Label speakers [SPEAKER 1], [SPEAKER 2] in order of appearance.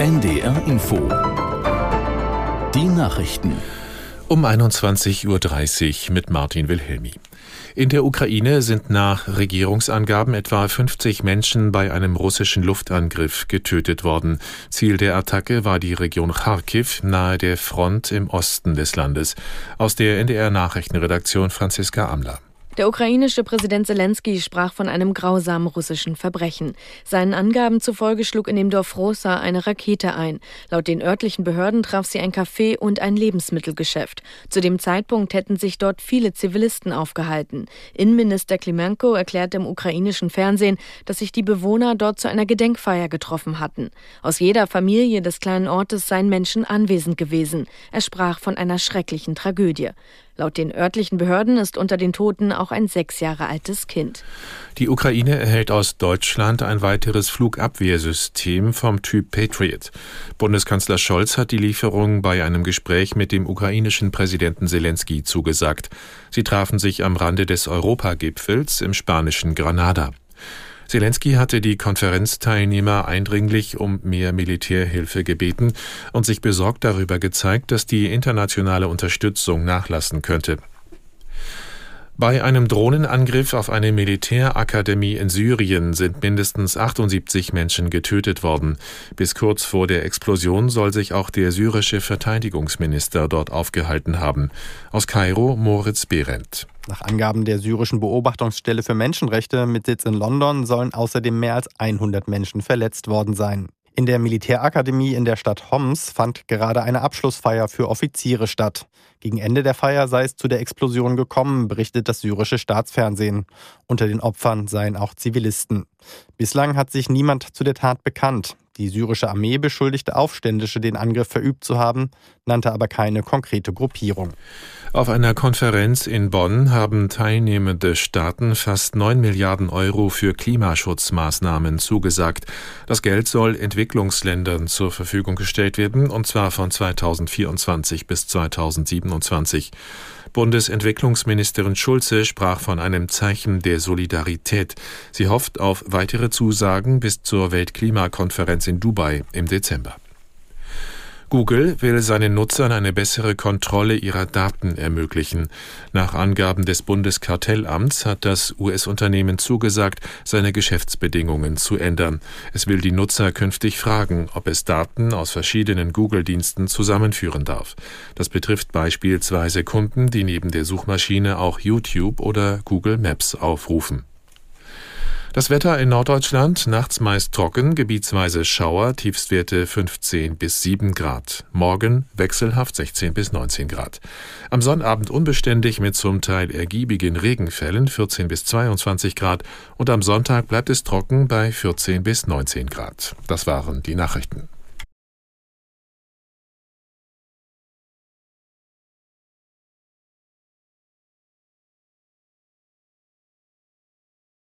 [SPEAKER 1] NDR Info. Die Nachrichten.
[SPEAKER 2] Um 21.30 Uhr mit Martin Wilhelmi. In der Ukraine sind nach Regierungsangaben etwa 50 Menschen bei einem russischen Luftangriff getötet worden. Ziel der Attacke war die Region Kharkiv nahe der Front im Osten des Landes. Aus der NDR Nachrichtenredaktion Franziska Amler.
[SPEAKER 3] Der ukrainische Präsident Zelensky sprach von einem grausamen russischen Verbrechen. Seinen Angaben zufolge schlug in dem Dorf Rosa eine Rakete ein. Laut den örtlichen Behörden traf sie ein Café und ein Lebensmittelgeschäft. Zu dem Zeitpunkt hätten sich dort viele Zivilisten aufgehalten. Innenminister Klimenko erklärte im ukrainischen Fernsehen, dass sich die Bewohner dort zu einer Gedenkfeier getroffen hatten. Aus jeder Familie des kleinen Ortes seien Menschen anwesend gewesen. Er sprach von einer schrecklichen Tragödie. Laut den örtlichen Behörden ist unter den Toten auch ein sechs Jahre altes Kind.
[SPEAKER 2] Die Ukraine erhält aus Deutschland ein weiteres Flugabwehrsystem vom Typ Patriot. Bundeskanzler Scholz hat die Lieferung bei einem Gespräch mit dem ukrainischen Präsidenten Zelensky zugesagt. Sie trafen sich am Rande des Europagipfels im spanischen Granada. Zelensky hatte die Konferenzteilnehmer eindringlich um mehr Militärhilfe gebeten und sich besorgt darüber gezeigt, dass die internationale Unterstützung nachlassen könnte. Bei einem Drohnenangriff auf eine Militärakademie in Syrien sind mindestens 78 Menschen getötet worden. Bis kurz vor der Explosion soll sich auch der syrische Verteidigungsminister dort aufgehalten haben. Aus Kairo Moritz Behrendt.
[SPEAKER 4] Nach Angaben der syrischen Beobachtungsstelle für Menschenrechte mit Sitz in London sollen außerdem mehr als 100 Menschen verletzt worden sein. In der Militärakademie in der Stadt Homs fand gerade eine Abschlussfeier für Offiziere statt. Gegen Ende der Feier sei es zu der Explosion gekommen, berichtet das syrische Staatsfernsehen. Unter den Opfern seien auch Zivilisten. Bislang hat sich niemand zu der Tat bekannt. Die syrische Armee beschuldigte Aufständische, den Angriff verübt zu haben, nannte aber keine konkrete Gruppierung.
[SPEAKER 2] Auf einer Konferenz in Bonn haben teilnehmende Staaten fast 9 Milliarden Euro für Klimaschutzmaßnahmen zugesagt. Das Geld soll Entwicklungsländern zur Verfügung gestellt werden, und zwar von 2024 bis 2027. Bundesentwicklungsministerin Schulze sprach von einem Zeichen der Solidarität. Sie hofft auf weitere Zusagen bis zur Weltklimakonferenz in Dubai im Dezember. Google will seinen Nutzern eine bessere Kontrolle ihrer Daten ermöglichen. Nach Angaben des Bundeskartellamts hat das US-Unternehmen zugesagt, seine Geschäftsbedingungen zu ändern. Es will die Nutzer künftig fragen, ob es Daten aus verschiedenen Google-Diensten zusammenführen darf. Das betrifft beispielsweise Kunden, die neben der Suchmaschine auch YouTube oder Google Maps aufrufen. Das Wetter in Norddeutschland nachts meist trocken, gebietsweise Schauer, Tiefstwerte 15 bis 7 Grad. Morgen wechselhaft 16 bis 19 Grad. Am Sonnabend unbeständig mit zum Teil ergiebigen Regenfällen 14 bis 22 Grad und am Sonntag bleibt es trocken bei 14 bis 19 Grad. Das waren die Nachrichten.